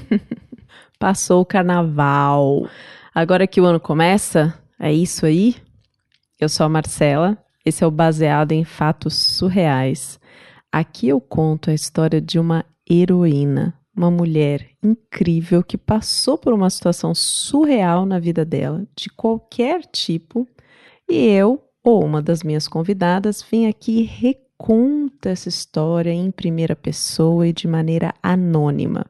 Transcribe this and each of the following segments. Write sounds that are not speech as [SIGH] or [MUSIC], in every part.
[LAUGHS] Passou o carnaval. Agora que o ano começa, é isso aí? Eu sou a Marcela, esse é o Baseado em Fatos Surreais. Aqui eu conto a história de uma heroína, uma mulher incrível que passou por uma situação surreal na vida dela, de qualquer tipo, e eu, ou uma das minhas convidadas, vim aqui reconta essa história em primeira pessoa e de maneira anônima.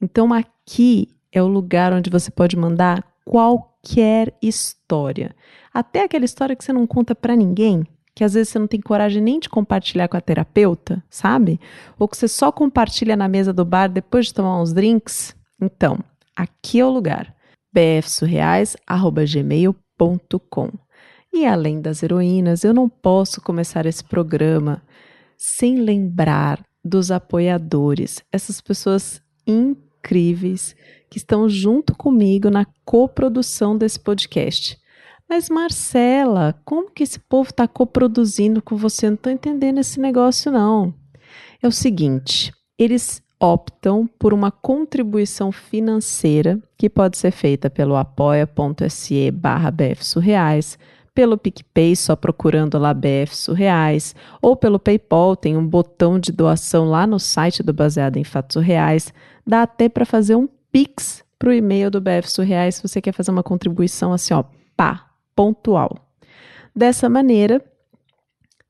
Então aqui é o lugar onde você pode mandar qualquer história, até aquela história que você não conta para ninguém, que às vezes você não tem coragem nem de compartilhar com a terapeuta, sabe? Ou que você só compartilha na mesa do bar depois de tomar uns drinks. Então, aqui é o lugar. bfsurreais@gmail.com. E além das heroínas, eu não posso começar esse programa sem lembrar dos apoiadores, essas pessoas incríveis que estão junto comigo na coprodução desse podcast. Mas Marcela, como que esse povo está coproduzindo com você? Eu não estou entendendo esse negócio não. É o seguinte, eles optam por uma contribuição financeira que pode ser feita pelo apoia.se barra bfsurreais, pelo PicPay, só procurando lá BF Surreais, ou pelo PayPal, tem um botão de doação lá no site do Baseado em Fatos Surreais. Dá até para fazer um Pix para o e-mail do BF Surreais se você quer fazer uma contribuição assim, ó, pá, pontual. Dessa maneira,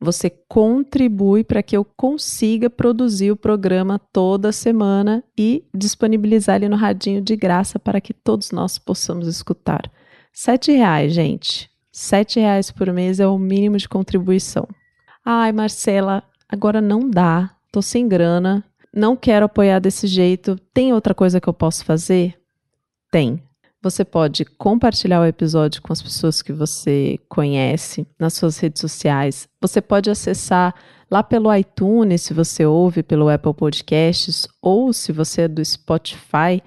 você contribui para que eu consiga produzir o programa toda semana e disponibilizar ele no radinho de graça para que todos nós possamos escutar. Sete reais, gente. Sete reais por mês é o mínimo de contribuição. Ai, Marcela, agora não dá. Tô sem grana. Não quero apoiar desse jeito. Tem outra coisa que eu posso fazer? Tem. Você pode compartilhar o episódio com as pessoas que você conhece nas suas redes sociais. Você pode acessar lá pelo iTunes, se você ouve pelo Apple Podcasts, ou se você é do Spotify,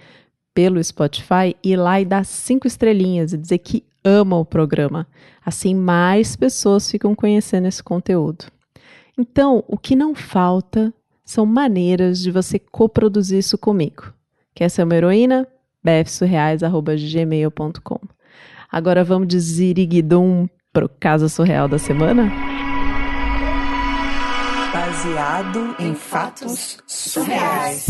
pelo Spotify, ir lá e dar cinco estrelinhas e dizer que ama o programa. Assim, mais pessoas ficam conhecendo esse conteúdo. Então, o que não falta são maneiras de você coproduzir isso comigo. Quer ser uma heroína? bfsurreais.gmail.com Agora vamos de ziriguidum pro Casa Surreal da Semana? Baseado em fatos surreais.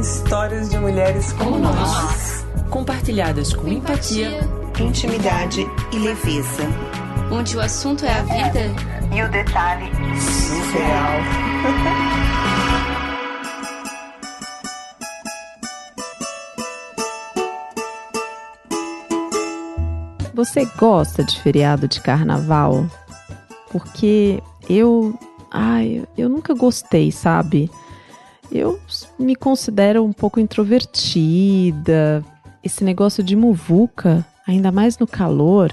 Histórias de mulheres como nós compartilhadas com empatia, intimidade e leveza. Onde o assunto é a vida e o detalhe surreal. [LAUGHS] Você gosta de feriado de carnaval? Porque eu, ai, eu nunca gostei, sabe? Eu me considero um pouco introvertida, esse negócio de muvuca, ainda mais no calor,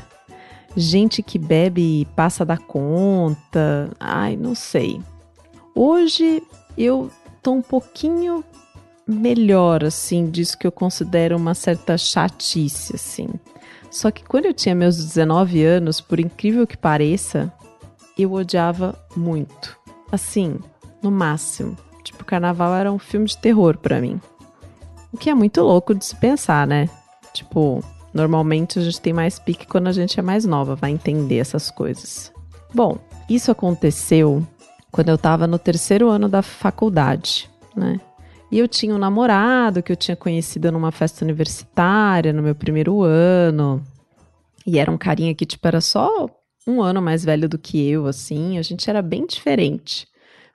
gente que bebe e passa da conta, ai, não sei. Hoje eu tô um pouquinho melhor, assim, disso que eu considero uma certa chatice, assim. Só que quando eu tinha meus 19 anos, por incrível que pareça, eu odiava muito. Assim, no máximo. Tipo, carnaval era um filme de terror para mim. O que é muito louco de se pensar, né? Tipo, normalmente a gente tem mais pique quando a gente é mais nova, vai entender essas coisas. Bom, isso aconteceu quando eu tava no terceiro ano da faculdade, né? E eu tinha um namorado que eu tinha conhecido numa festa universitária no meu primeiro ano. E era um carinha que, tipo, era só um ano mais velho do que eu, assim. A gente era bem diferente.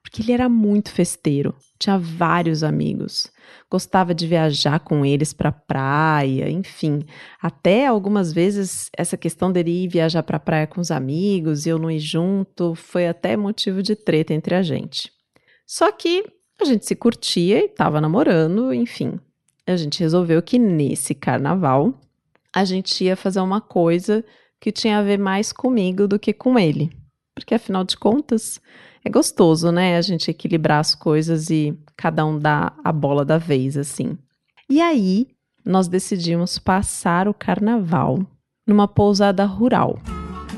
Porque ele era muito festeiro, tinha vários amigos gostava de viajar com eles para praia, enfim. Até algumas vezes essa questão dele ir viajar para praia com os amigos e eu não ir junto foi até motivo de treta entre a gente. Só que a gente se curtia e estava namorando, enfim. A gente resolveu que nesse carnaval a gente ia fazer uma coisa que tinha a ver mais comigo do que com ele. Porque afinal de contas, é gostoso, né? A gente equilibrar as coisas e cada um dá a bola da vez, assim. E aí, nós decidimos passar o carnaval numa pousada rural,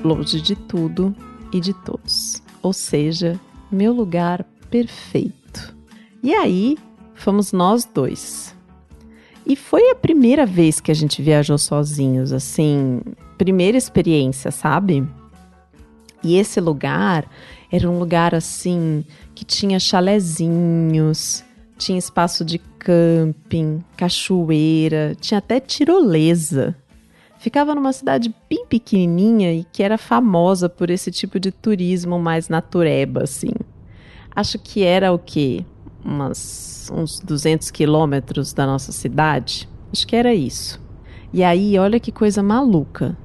longe de tudo e de todos. Ou seja, meu lugar perfeito. E aí, fomos nós dois. E foi a primeira vez que a gente viajou sozinhos, assim, primeira experiência, sabe? E esse lugar era um lugar assim que tinha chalezinhos, tinha espaço de camping, cachoeira, tinha até tirolesa. Ficava numa cidade bem pequenininha e que era famosa por esse tipo de turismo mais natureba, assim. Acho que era o quê? Umas, uns 200 quilômetros da nossa cidade? Acho que era isso. E aí, olha que coisa maluca.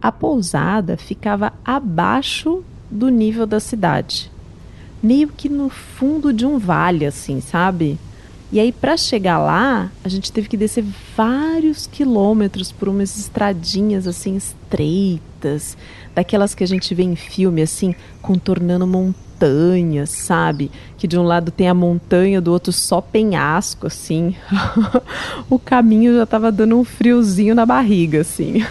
A pousada ficava abaixo do nível da cidade. Meio que no fundo de um vale, assim, sabe? E aí, para chegar lá, a gente teve que descer vários quilômetros por umas estradinhas assim estreitas, daquelas que a gente vê em filme, assim, contornando montanhas, sabe? Que de um lado tem a montanha, do outro só penhasco, assim. [LAUGHS] o caminho já tava dando um friozinho na barriga, assim.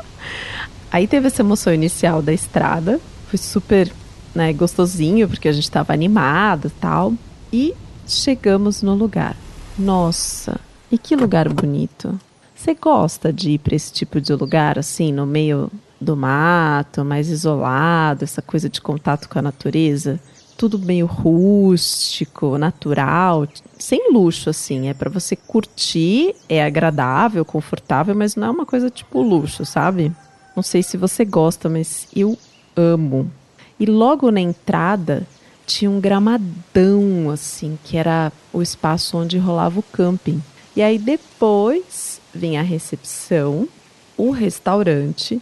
[LAUGHS] aí teve essa emoção inicial da estrada, foi super né, gostosinho, porque a gente tava animado e tal. E Chegamos no lugar. Nossa, e que lugar bonito. Você gosta de ir para esse tipo de lugar, assim, no meio do mato, mais isolado, essa coisa de contato com a natureza? Tudo meio rústico, natural, sem luxo, assim. É para você curtir, é agradável, confortável, mas não é uma coisa tipo luxo, sabe? Não sei se você gosta, mas eu amo. E logo na entrada tinha um gramadão, assim, que era o espaço onde rolava o camping. E aí depois vinha a recepção, o restaurante,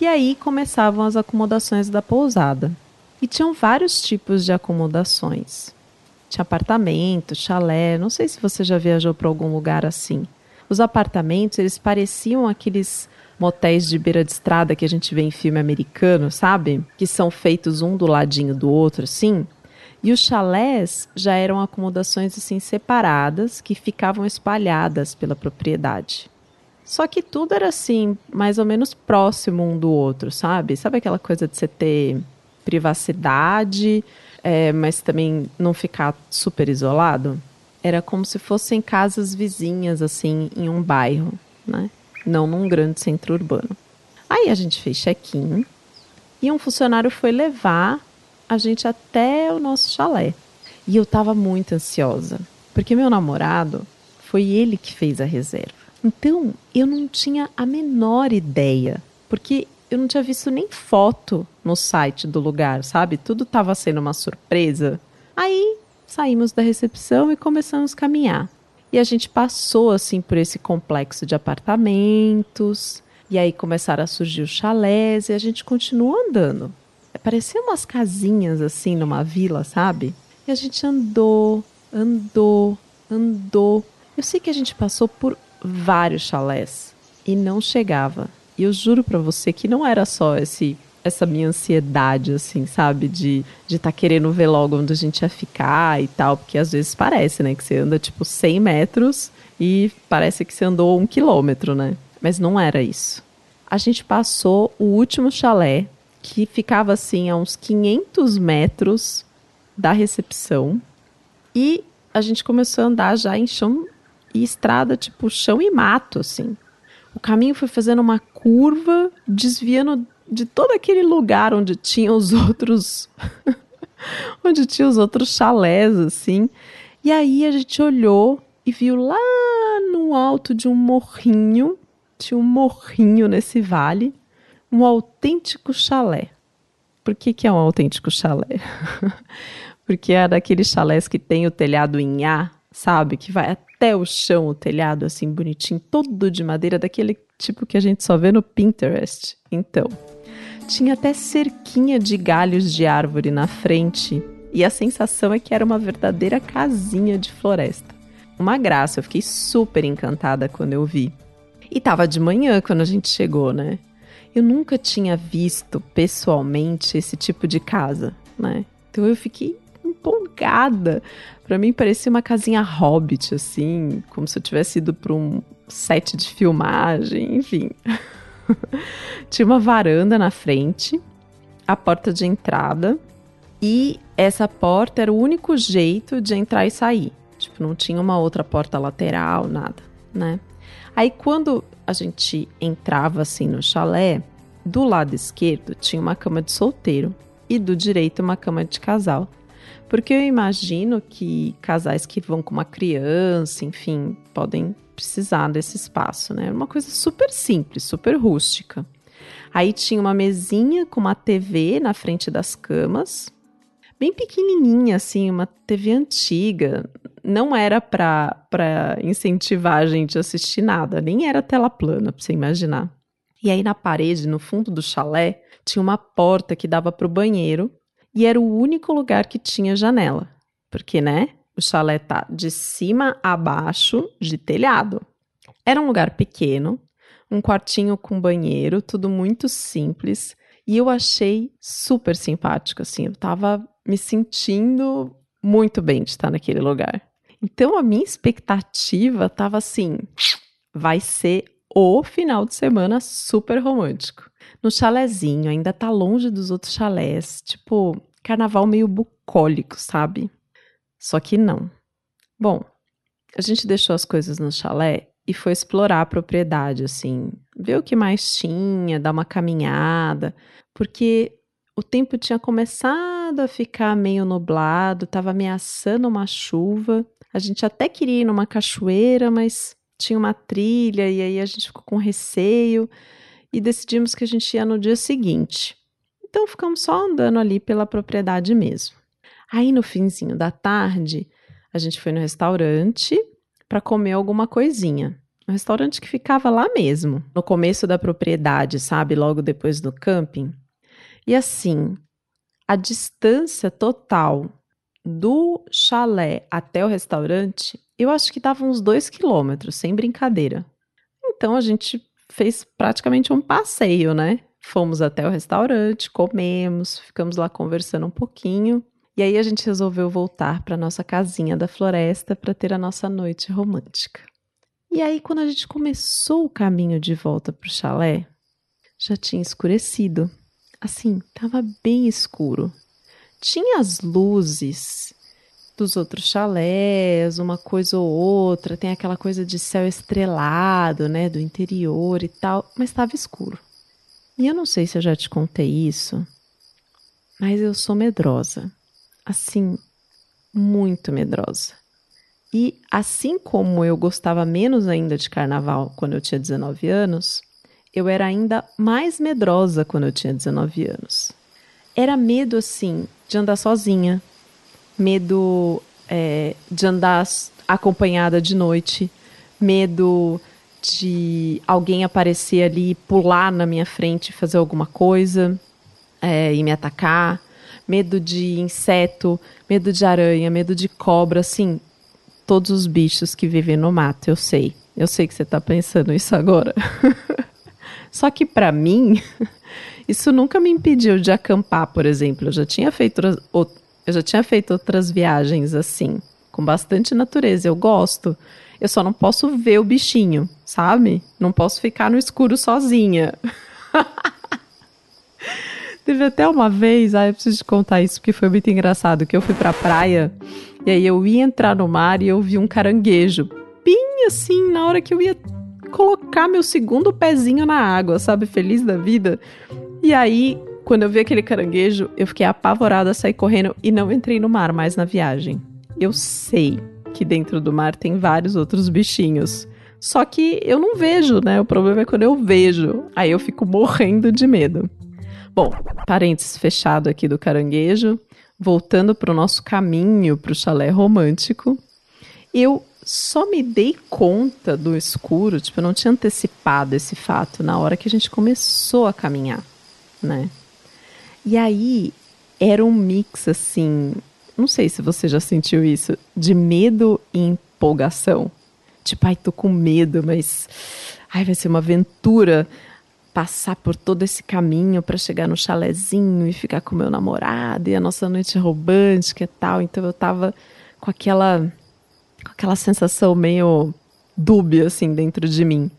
e aí começavam as acomodações da pousada. E tinham vários tipos de acomodações. Tinha apartamento, chalé, não sei se você já viajou para algum lugar assim. Os apartamentos, eles pareciam aqueles motéis de beira de estrada que a gente vê em filme americano, sabe? Que são feitos um do ladinho do outro, assim. E os chalés já eram acomodações assim separadas que ficavam espalhadas pela propriedade. Só que tudo era assim, mais ou menos próximo um do outro, sabe? Sabe aquela coisa de você ter privacidade, é, mas também não ficar super isolado? Era como se fossem casas vizinhas, assim, em um bairro, né? Não num grande centro urbano. Aí a gente fez check-in e um funcionário foi levar a gente até o nosso chalé. E eu estava muito ansiosa, porque meu namorado foi ele que fez a reserva. Então, eu não tinha a menor ideia, porque eu não tinha visto nem foto no site do lugar, sabe? Tudo estava sendo uma surpresa. Aí saímos da recepção e começamos a caminhar. E a gente passou assim por esse complexo de apartamentos, e aí começaram a surgir os chalés e a gente continuou andando parecia umas casinhas assim numa vila, sabe? E a gente andou, andou, andou. Eu sei que a gente passou por vários chalés e não chegava. E eu juro para você que não era só esse essa minha ansiedade, assim, sabe? De estar de tá querendo ver logo onde a gente ia ficar e tal, porque às vezes parece, né? Que você anda tipo 100 metros e parece que você andou um quilômetro, né? Mas não era isso. A gente passou o último chalé que ficava assim a uns 500 metros da recepção. E a gente começou a andar já em chão e estrada, tipo chão e mato, assim. O caminho foi fazendo uma curva, desviando de todo aquele lugar onde tinha os outros. [LAUGHS] onde tinha os outros chalés, assim. E aí a gente olhou e viu lá no alto de um morrinho, tinha um morrinho nesse vale, um autêntico chalé. Por que, que é um autêntico chalé? [LAUGHS] Porque é daqueles chalés que tem o telhado em A, sabe? Que vai até o chão o telhado, assim, bonitinho, todo de madeira, daquele tipo que a gente só vê no Pinterest. Então, tinha até cerquinha de galhos de árvore na frente, e a sensação é que era uma verdadeira casinha de floresta. Uma graça, eu fiquei super encantada quando eu vi. E tava de manhã quando a gente chegou, né? Eu nunca tinha visto pessoalmente esse tipo de casa, né? Então eu fiquei empolgada. Para mim parecia uma casinha hobbit, assim, como se eu tivesse ido para um set de filmagem, enfim. [LAUGHS] [LAUGHS] Tinha uma varanda na frente, a porta de entrada, e essa porta era o único jeito de entrar e sair. Tipo, não tinha uma outra porta lateral, nada, né? Aí quando a gente entrava assim no chalé, do lado esquerdo tinha uma cama de solteiro e do direito uma cama de casal. Porque eu imagino que casais que vão com uma criança, enfim, podem precisar desse espaço, né? Uma coisa super simples, super rústica. Aí tinha uma mesinha com uma TV na frente das camas, bem pequenininha, assim, uma TV antiga. Não era para incentivar a gente a assistir nada, nem era tela plana, para você imaginar. E aí na parede, no fundo do chalé, tinha uma porta que dava para o banheiro e era o único lugar que tinha janela. Porque, né? O chalé tá de cima a baixo de telhado. Era um lugar pequeno, um quartinho com banheiro, tudo muito simples. E eu achei super simpático, assim. Eu tava me sentindo muito bem de estar naquele lugar. Então a minha expectativa tava assim: vai ser o final de semana super romântico. No chalezinho, ainda tá longe dos outros chalés, tipo, carnaval meio bucólico, sabe? Só que não. Bom, a gente deixou as coisas no chalé e foi explorar a propriedade, assim, ver o que mais tinha, dar uma caminhada, porque o tempo tinha começado a ficar meio nublado, estava ameaçando uma chuva. A gente até queria ir numa cachoeira, mas tinha uma trilha e aí a gente ficou com receio e decidimos que a gente ia no dia seguinte. Então ficamos só andando ali pela propriedade mesmo. Aí no finzinho da tarde, a gente foi no restaurante para comer alguma coisinha. Um restaurante que ficava lá mesmo, no começo da propriedade, sabe? Logo depois do camping. E assim, a distância total do chalé até o restaurante, eu acho que dava uns dois quilômetros, sem brincadeira. Então a gente fez praticamente um passeio, né? Fomos até o restaurante, comemos, ficamos lá conversando um pouquinho. E aí a gente resolveu voltar para nossa casinha da floresta para ter a nossa noite romântica. E aí quando a gente começou o caminho de volta para o chalé, já tinha escurecido. Assim, estava bem escuro. Tinha as luzes dos outros chalés, uma coisa ou outra, tem aquela coisa de céu estrelado, né, do interior e tal, mas estava escuro. E eu não sei se eu já te contei isso, mas eu sou medrosa. Assim, muito medrosa. E assim como eu gostava menos ainda de carnaval quando eu tinha 19 anos, eu era ainda mais medrosa quando eu tinha 19 anos. Era medo, assim, de andar sozinha, medo é, de andar acompanhada de noite, medo de alguém aparecer ali, pular na minha frente, fazer alguma coisa é, e me atacar, medo de inseto, medo de aranha, medo de cobra, assim, todos os bichos que vivem no mato, eu sei. Eu sei que você está pensando isso agora. [LAUGHS] Só que para mim, [LAUGHS] isso nunca me impediu de acampar, por exemplo. Eu já tinha feito eu já tinha feito outras viagens assim, com bastante natureza. Eu gosto. Eu só não posso ver o bichinho, sabe? Não posso ficar no escuro sozinha. [LAUGHS] Teve até uma vez, ah, eu preciso te contar isso porque foi muito engraçado, que eu fui pra praia e aí eu ia entrar no mar e eu vi um caranguejo bem assim, na hora que eu ia colocar meu segundo pezinho na água, sabe? Feliz da vida. E aí quando eu vi aquele caranguejo, eu fiquei apavorada, saí correndo e não entrei no mar mais na viagem. Eu sei que dentro do mar tem vários outros bichinhos. Só que eu não vejo, né? O problema é quando eu vejo. Aí eu fico morrendo de medo. Bom, parênteses fechado aqui do caranguejo. Voltando para o nosso caminho para o chalé romântico. Eu só me dei conta do escuro, tipo, eu não tinha antecipado esse fato na hora que a gente começou a caminhar, né? E aí era um mix assim, não sei se você já sentiu isso, de medo e empolgação. Tipo, ai, tô com medo, mas ai, vai ser uma aventura passar por todo esse caminho para chegar no chalezinho e ficar com meu namorado e a nossa noite romântica e tal. Então eu tava com aquela com aquela sensação meio dúbia assim dentro de mim.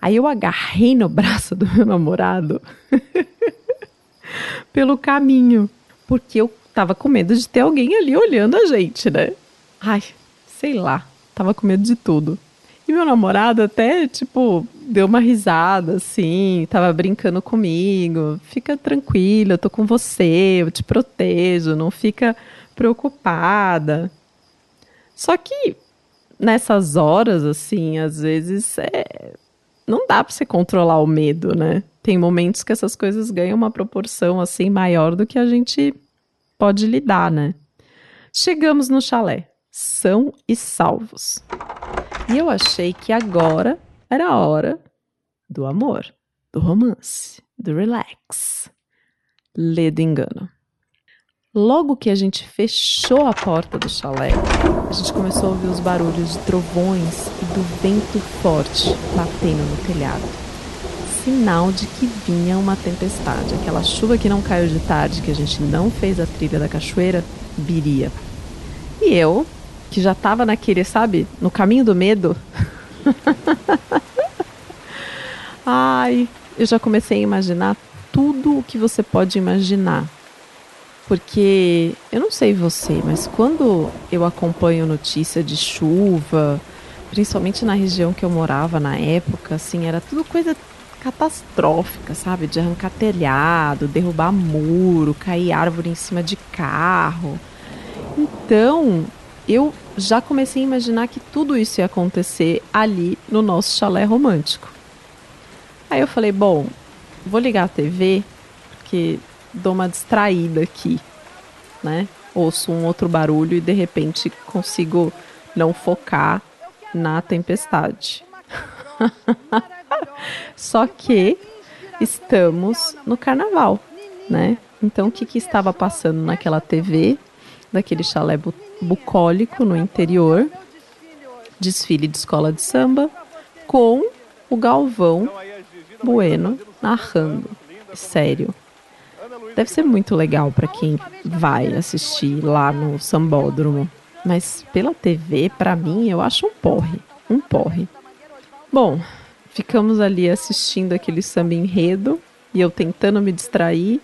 Aí eu agarrei no braço do meu namorado [LAUGHS] pelo caminho, porque eu tava com medo de ter alguém ali olhando a gente, né? Ai, sei lá, tava com medo de tudo. E meu namorado até, tipo, deu uma risada, assim, tava brincando comigo. Fica tranquila, eu tô com você, eu te protejo, não fica preocupada. Só que nessas horas, assim, às vezes é... não dá pra você controlar o medo, né? Tem momentos que essas coisas ganham uma proporção, assim, maior do que a gente pode lidar, né? Chegamos no chalé, são e salvos. E eu achei que agora era a hora do amor, do romance, do relax. Lê do engano. Logo que a gente fechou a porta do chalé, a gente começou a ouvir os barulhos de trovões e do vento forte batendo no telhado. Sinal de que vinha uma tempestade. Aquela chuva que não caiu de tarde, que a gente não fez a trilha da cachoeira, viria. E eu, que já tava naquele, sabe, no caminho do medo. [LAUGHS] [LAUGHS] Ai, eu já comecei a imaginar tudo o que você pode imaginar. Porque eu não sei você, mas quando eu acompanho notícia de chuva, principalmente na região que eu morava na época, assim, era tudo coisa catastrófica, sabe? De arrancar telhado, derrubar muro, cair árvore em cima de carro. Então, eu já comecei a imaginar que tudo isso ia acontecer ali no nosso chalé romântico. Aí eu falei, bom, vou ligar a TV, porque dou uma distraída aqui, né? Ouço um outro barulho e de repente consigo não focar na tempestade. [LAUGHS] Só que estamos no carnaval, né? Então o que, que estava passando naquela TV, daquele chalé bucólico no interior? Desfile de escola de samba com o Galvão Bueno narrando. Sério. Deve ser muito legal para quem vai assistir lá no Sambódromo. Mas pela TV, para mim, eu acho um porre. Um porre. Bom, ficamos ali assistindo aquele samba enredo e eu tentando me distrair.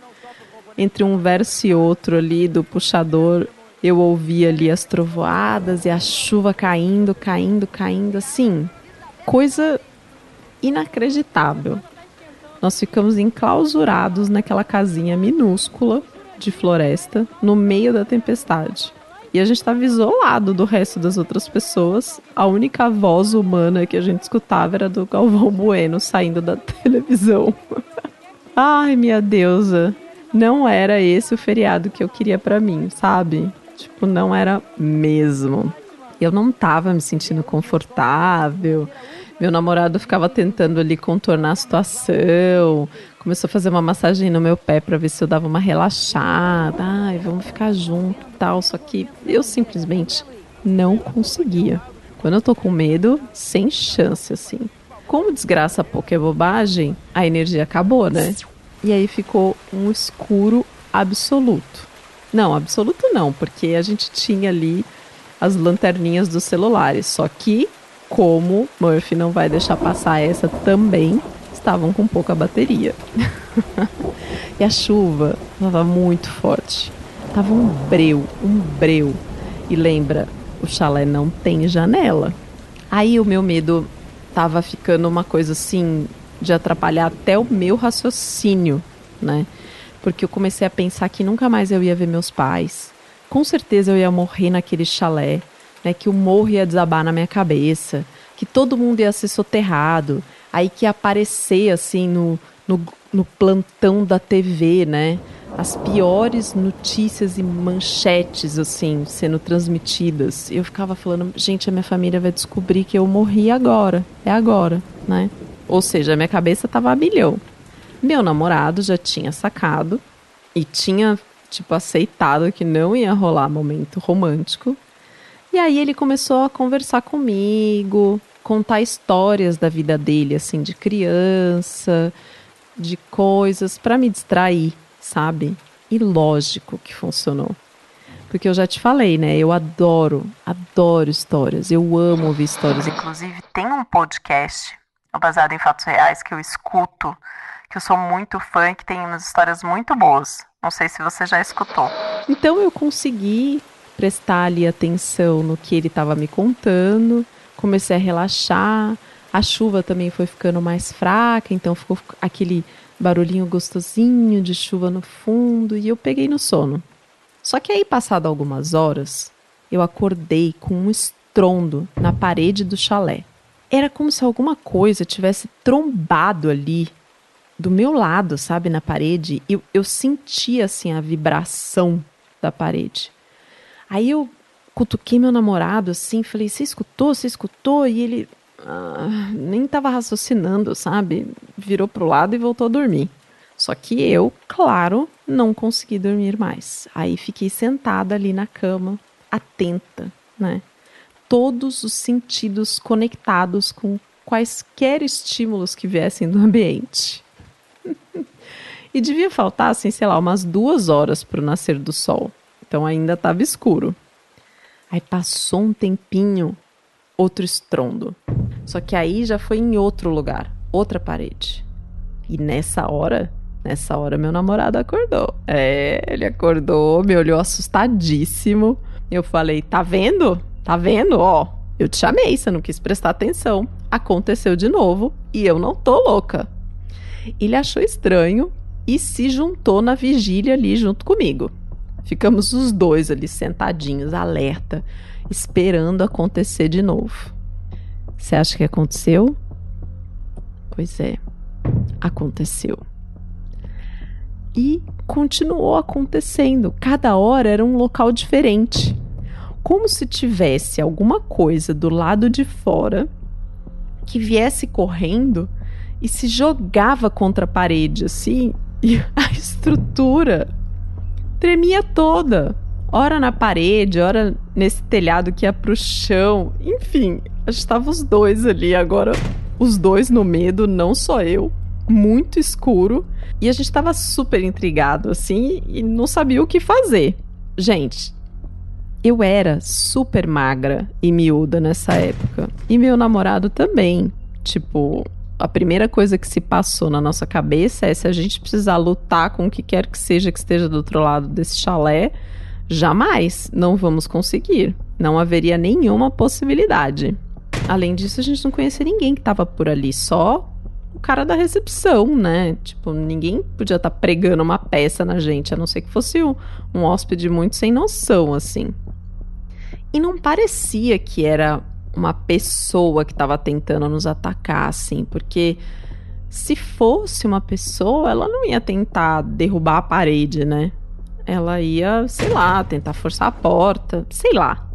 Entre um verso e outro ali do puxador, eu ouvi ali as trovoadas e a chuva caindo, caindo, caindo, assim. Coisa inacreditável. Nós ficamos enclausurados naquela casinha minúscula de floresta no meio da tempestade. E a gente estava isolado do resto das outras pessoas. A única voz humana que a gente escutava era do Galvão Bueno saindo da [LAUGHS] televisão. Ai, minha deusa. Não era esse o feriado que eu queria para mim, sabe? Tipo, não era mesmo. Eu não tava me sentindo confortável. Meu namorado ficava tentando ali contornar a situação, começou a fazer uma massagem no meu pé para ver se eu dava uma relaxada. Ai, vamos ficar junto, tal. Só que eu simplesmente não conseguia. Quando eu tô com medo, sem chance assim. Como desgraça pouco é bobagem, a energia acabou, né? E aí ficou um escuro absoluto. Não, absoluto não, porque a gente tinha ali as lanterninhas dos celulares, só que como Murphy não vai deixar passar essa também, estavam com pouca bateria. [LAUGHS] e a chuva estava muito forte. Tava um breu, um breu. E lembra, o chalé não tem janela. Aí o meu medo tava ficando uma coisa assim de atrapalhar até o meu raciocínio, né? Porque eu comecei a pensar que nunca mais eu ia ver meus pais. Com certeza eu ia morrer naquele chalé né, que o morro ia desabar na minha cabeça, que todo mundo ia ser soterrado, aí que ia aparecer assim no, no, no plantão da TV, né? As piores notícias e manchetes, assim, sendo transmitidas. Eu ficava falando, gente, a minha família vai descobrir que eu morri agora. É agora, né? Ou seja, a minha cabeça estava a milhão. Meu namorado já tinha sacado e tinha, tipo, aceitado que não ia rolar momento romântico. E aí ele começou a conversar comigo, contar histórias da vida dele, assim, de criança, de coisas para me distrair, sabe? E lógico que funcionou. Porque eu já te falei, né? Eu adoro, adoro histórias. Eu amo ouvir histórias. Inclusive, tem um podcast baseado em fatos reais que eu escuto, que eu sou muito fã e que tem umas histórias muito boas. Não sei se você já escutou. Então eu consegui prestar ali atenção no que ele estava me contando, comecei a relaxar. A chuva também foi ficando mais fraca, então ficou aquele barulhinho gostosinho de chuva no fundo e eu peguei no sono. Só que aí, passado algumas horas, eu acordei com um estrondo na parede do chalé. Era como se alguma coisa tivesse trombado ali do meu lado, sabe, na parede. Eu, eu sentia assim a vibração da parede. Aí eu cutuquei meu namorado assim, falei: Você escutou? Você escutou? E ele ah, nem estava raciocinando, sabe? Virou pro lado e voltou a dormir. Só que eu, claro, não consegui dormir mais. Aí fiquei sentada ali na cama, atenta, né? Todos os sentidos conectados com quaisquer estímulos que viessem do ambiente. E devia faltar, assim, sei lá, umas duas horas para o nascer do sol. Então ainda estava escuro. Aí passou um tempinho, outro estrondo. Só que aí já foi em outro lugar, outra parede. E nessa hora, nessa hora meu namorado acordou. É, ele acordou, me olhou assustadíssimo. Eu falei: "Tá vendo? Tá vendo? Ó, eu te chamei, você não quis prestar atenção. Aconteceu de novo e eu não tô louca." Ele achou estranho e se juntou na vigília ali junto comigo. Ficamos os dois ali sentadinhos, alerta, esperando acontecer de novo. Você acha que aconteceu? Pois é, aconteceu. E continuou acontecendo. Cada hora era um local diferente. Como se tivesse alguma coisa do lado de fora que viesse correndo e se jogava contra a parede, assim, e a estrutura tremia toda. Ora na parede, ora nesse telhado que ia pro chão. Enfim, estavam os dois ali agora, os dois no medo, não só eu. Muito escuro. E a gente estava super intrigado, assim, e não sabia o que fazer. Gente, eu era super magra e miúda nessa época. E meu namorado também. Tipo, a primeira coisa que se passou na nossa cabeça é se a gente precisar lutar com o que quer que seja que esteja do outro lado desse chalé, jamais não vamos conseguir. Não haveria nenhuma possibilidade. Além disso, a gente não conhecia ninguém que estava por ali, só o cara da recepção, né? Tipo, ninguém podia estar tá pregando uma peça na gente, a não ser que fosse um, um hóspede muito sem noção, assim. E não parecia que era uma pessoa que estava tentando nos atacar, assim, porque se fosse uma pessoa, ela não ia tentar derrubar a parede, né? Ela ia, sei lá, tentar forçar a porta, sei lá.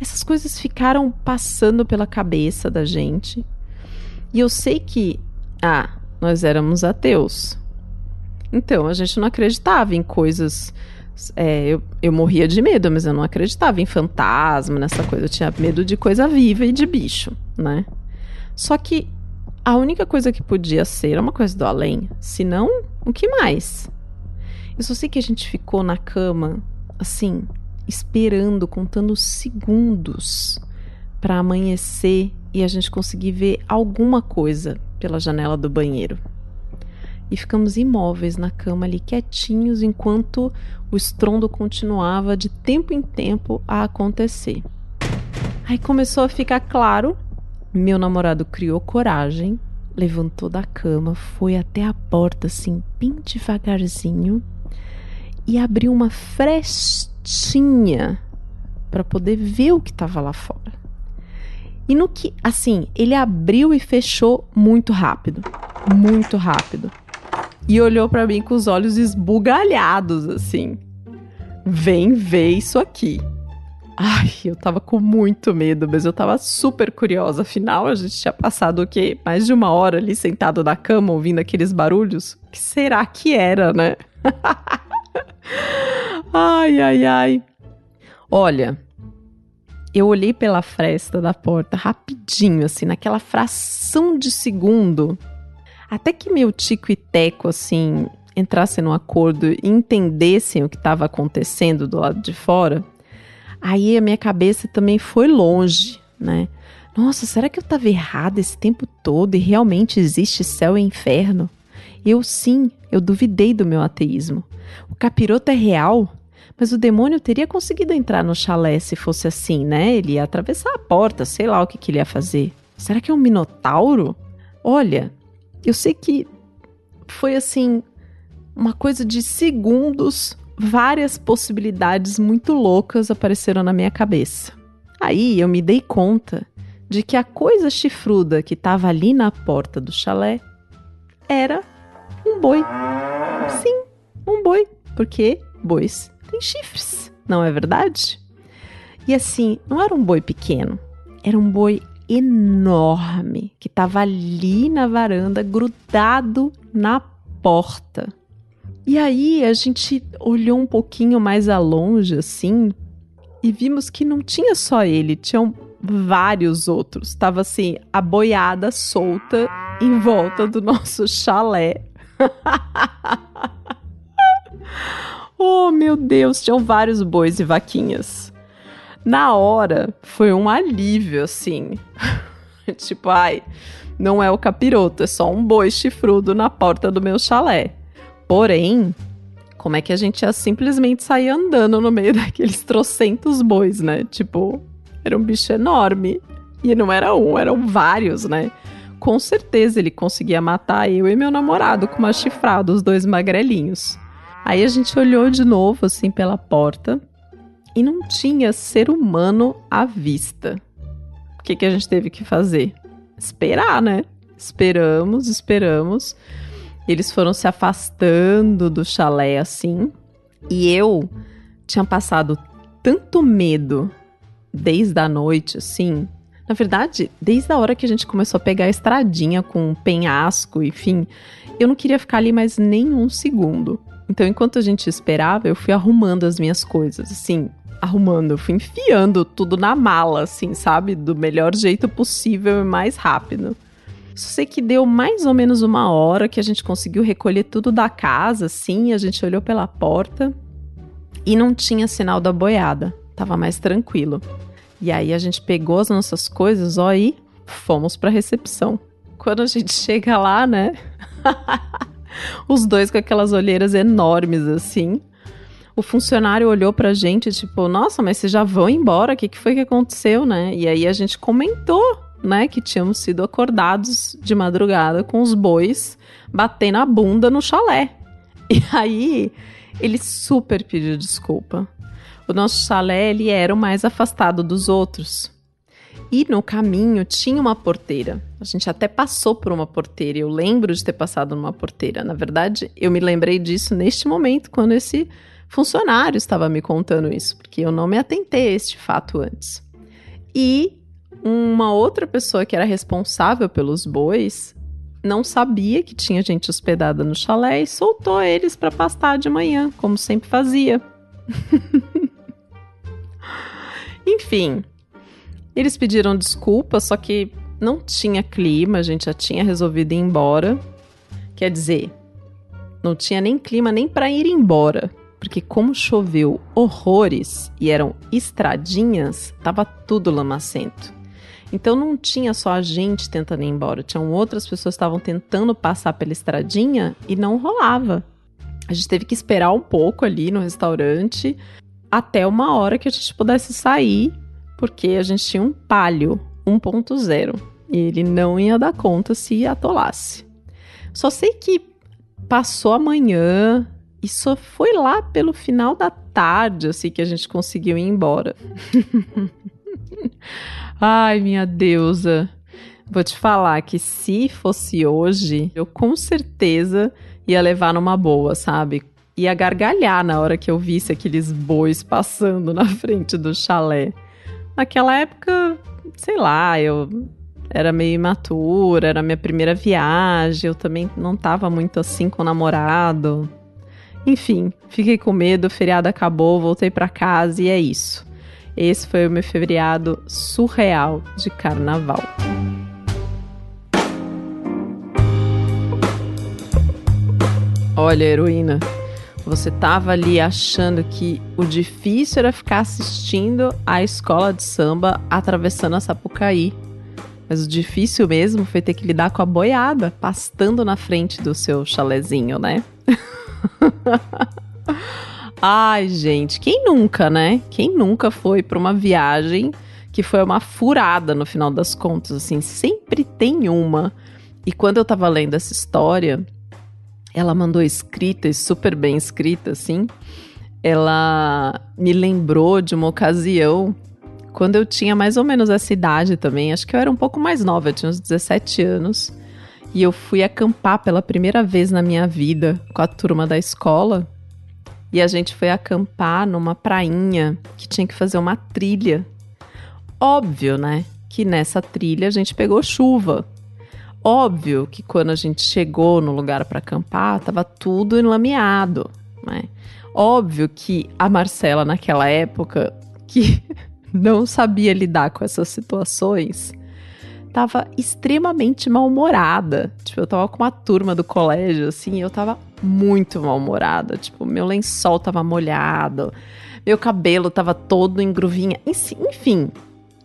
Essas coisas ficaram passando pela cabeça da gente. E eu sei que, ah, nós éramos ateus. Então, a gente não acreditava em coisas é, eu, eu morria de medo, mas eu não acreditava em fantasma, nessa coisa. Eu tinha medo de coisa viva e de bicho, né? Só que a única coisa que podia ser era uma coisa do além. Se não, o que mais? Eu só sei que a gente ficou na cama, assim, esperando, contando segundos para amanhecer e a gente conseguir ver alguma coisa pela janela do banheiro e ficamos imóveis na cama ali quietinhos enquanto o estrondo continuava de tempo em tempo a acontecer. Aí começou a ficar claro, meu namorado criou coragem, levantou da cama, foi até a porta assim, bem devagarzinho e abriu uma frestinha para poder ver o que estava lá fora. E no que, assim, ele abriu e fechou muito rápido, muito rápido e olhou para mim com os olhos esbugalhados, assim. Vem ver isso aqui. Ai, eu tava com muito medo, mas eu tava super curiosa. Afinal, a gente tinha passado o quê? Mais de uma hora ali sentado na cama ouvindo aqueles barulhos. O que será que era, né? [LAUGHS] ai, ai, ai. Olha, eu olhei pela fresta da porta rapidinho, assim, naquela fração de segundo até que meu tico e teco, assim, entrassem no acordo e entendessem o que estava acontecendo do lado de fora, aí a minha cabeça também foi longe, né? Nossa, será que eu estava errada esse tempo todo e realmente existe céu e inferno? Eu sim, eu duvidei do meu ateísmo. O capiroto é real, Mas o demônio teria conseguido entrar no chalé se fosse assim, né? Ele ia atravessar a porta, sei lá o que, que ele ia fazer. Será que é um minotauro? Olha, eu sei que foi assim, uma coisa de segundos, várias possibilidades muito loucas apareceram na minha cabeça. Aí eu me dei conta de que a coisa chifruda que estava ali na porta do chalé era um boi. Sim, um boi, porque bois têm chifres, não é verdade? E assim, não era um boi pequeno, era um boi enorme que estava ali na varanda, grudado na porta. E aí a gente olhou um pouquinho mais a longe, assim, e vimos que não tinha só ele, tinham vários outros. Tava assim, a boiada solta em volta do nosso chalé. [LAUGHS] oh, meu Deus, tinham vários bois e vaquinhas. Na hora, foi um alívio, assim. [LAUGHS] tipo, ai, não é o capiroto, é só um boi chifrudo na porta do meu chalé. Porém, como é que a gente ia simplesmente sair andando no meio [LAUGHS] daqueles trocentos bois, né? Tipo, era um bicho enorme. E não era um, eram vários, né? Com certeza ele conseguia matar eu e meu namorado com uma chifrada, os dois magrelinhos. Aí a gente olhou de novo, assim, pela porta e não tinha ser humano à vista. O que, que a gente teve que fazer? Esperar, né? Esperamos, esperamos. Eles foram se afastando do chalé assim. E eu tinha passado tanto medo desde a noite, assim. Na verdade, desde a hora que a gente começou a pegar a estradinha com penhasco, enfim, eu não queria ficar ali mais nem um segundo. Então, enquanto a gente esperava, eu fui arrumando as minhas coisas, assim, arrumando, eu fui enfiando tudo na mala, assim, sabe? Do melhor jeito possível e mais rápido. Só sei que deu mais ou menos uma hora que a gente conseguiu recolher tudo da casa, assim, a gente olhou pela porta e não tinha sinal da boiada. Tava mais tranquilo. E aí a gente pegou as nossas coisas, ó, e fomos pra recepção. Quando a gente [LAUGHS] chega lá, né? [LAUGHS] Os dois com aquelas olheiras enormes assim. O funcionário olhou pra gente, tipo, nossa, mas vocês já vão embora? O que, que foi que aconteceu, né? E aí a gente comentou, né, que tínhamos sido acordados de madrugada com os bois batendo a bunda no chalé. E aí ele super pediu desculpa. O nosso chalé, ele era o mais afastado dos outros. E no caminho tinha uma porteira. A gente até passou por uma porteira. Eu lembro de ter passado numa porteira. Na verdade, eu me lembrei disso neste momento, quando esse funcionário estava me contando isso, porque eu não me atentei a este fato antes. E uma outra pessoa que era responsável pelos bois não sabia que tinha gente hospedada no chalé e soltou eles para pastar de manhã, como sempre fazia. [LAUGHS] Enfim, eles pediram desculpa, só que não tinha clima, a gente já tinha resolvido ir embora. Quer dizer, não tinha nem clima nem para ir embora porque como choveu horrores e eram estradinhas, tava tudo lamacento. Então não tinha só a gente tentando ir embora, tinham outras pessoas que estavam tentando passar pela estradinha e não rolava. A gente teve que esperar um pouco ali no restaurante até uma hora que a gente pudesse sair, porque a gente tinha um palio 1.0 e ele não ia dar conta se atolasse. Só sei que passou a manhã, e só foi lá pelo final da tarde, assim, que a gente conseguiu ir embora. [LAUGHS] Ai, minha deusa. Vou te falar que se fosse hoje, eu com certeza ia levar numa boa, sabe? Ia gargalhar na hora que eu visse aqueles bois passando na [LAUGHS] frente do chalé. Naquela época, sei lá, eu era meio imatura, era minha primeira viagem, eu também não tava muito assim com o namorado. Enfim, fiquei com medo, o feriado acabou, voltei para casa e é isso. Esse foi o meu feriado surreal de carnaval. Olha, heroína, você tava ali achando que o difícil era ficar assistindo a escola de samba atravessando a Sapucaí. Mas o difícil mesmo foi ter que lidar com a boiada pastando na frente do seu chalezinho, né? [LAUGHS] [LAUGHS] Ai, gente, quem nunca, né? Quem nunca foi para uma viagem que foi uma furada no final das contas, assim, sempre tem uma. E quando eu tava lendo essa história, ela mandou escrita e super bem escrita, assim. Ela me lembrou de uma ocasião quando eu tinha mais ou menos essa idade também, acho que eu era um pouco mais nova, eu tinha uns 17 anos. E eu fui acampar pela primeira vez na minha vida com a turma da escola. E a gente foi acampar numa prainha que tinha que fazer uma trilha. Óbvio, né? Que nessa trilha a gente pegou chuva. Óbvio que quando a gente chegou no lugar para acampar, tava tudo enlameado, né? Óbvio que a Marcela naquela época que [LAUGHS] não sabia lidar com essas situações, tava extremamente mal-humorada. Tipo, eu tava com uma turma do colégio, assim, eu tava muito mal-humorada. Tipo, meu lençol tava molhado, meu cabelo tava todo em gruvinha. Enfim,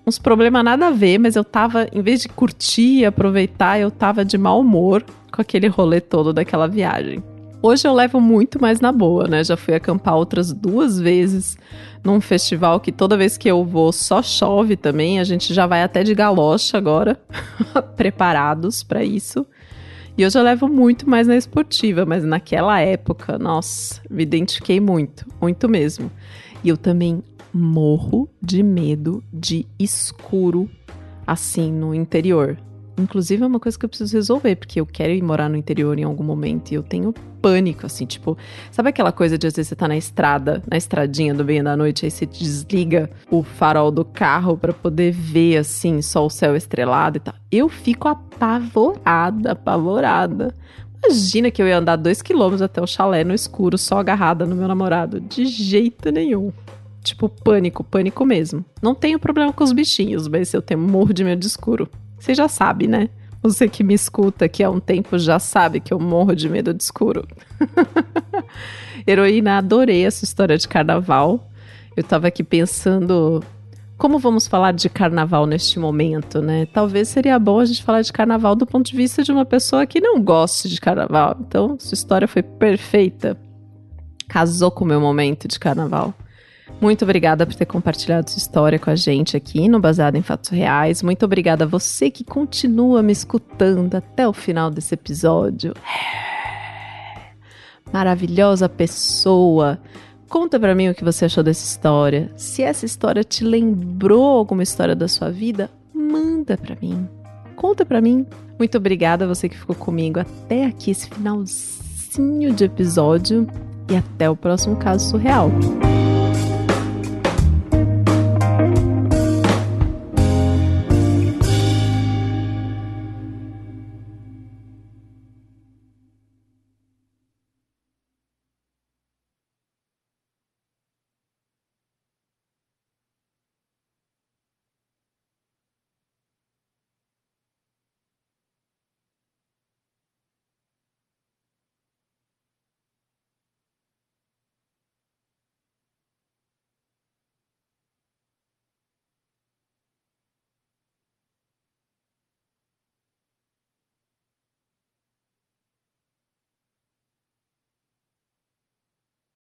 uns problemas nada a ver, mas eu tava, em vez de curtir e aproveitar, eu tava de mau humor com aquele rolê todo daquela viagem. Hoje eu levo muito mais na boa, né? Já fui acampar outras duas vezes num festival que toda vez que eu vou só chove também. A gente já vai até de galocha agora, [LAUGHS] preparados para isso. E eu já levo muito mais na esportiva, mas naquela época, nossa, me identifiquei muito, muito mesmo. E eu também morro de medo de escuro assim no interior. Inclusive é uma coisa que eu preciso resolver, porque eu quero ir morar no interior em algum momento e eu tenho pânico, assim, tipo, sabe aquela coisa de às vezes você tá na estrada, na estradinha do bem da noite, aí você desliga o farol do carro para poder ver, assim, só o céu estrelado e tal. Eu fico apavorada, apavorada. Imagina que eu ia andar dois quilômetros até o chalé no escuro, só agarrada no meu namorado. De jeito nenhum. Tipo, pânico, pânico mesmo. Não tenho problema com os bichinhos, mas eu tenho morro de medo de escuro. Você já sabe, né? Você que me escuta aqui há um tempo já sabe que eu morro de medo de escuro. [LAUGHS] Heroína, adorei essa história de carnaval. Eu tava aqui pensando como vamos falar de carnaval neste momento, né? Talvez seria bom a gente falar de carnaval do ponto de vista de uma pessoa que não gosta de carnaval. Então, sua história foi perfeita. Casou com o meu momento de carnaval. Muito obrigada por ter compartilhado sua história com a gente aqui no Baseado em Fatos Reais. Muito obrigada a você que continua me escutando até o final desse episódio. Maravilhosa pessoa. Conta para mim o que você achou dessa história. Se essa história te lembrou alguma história da sua vida, manda para mim. Conta para mim. Muito obrigada a você que ficou comigo até aqui esse finalzinho de episódio e até o próximo caso surreal.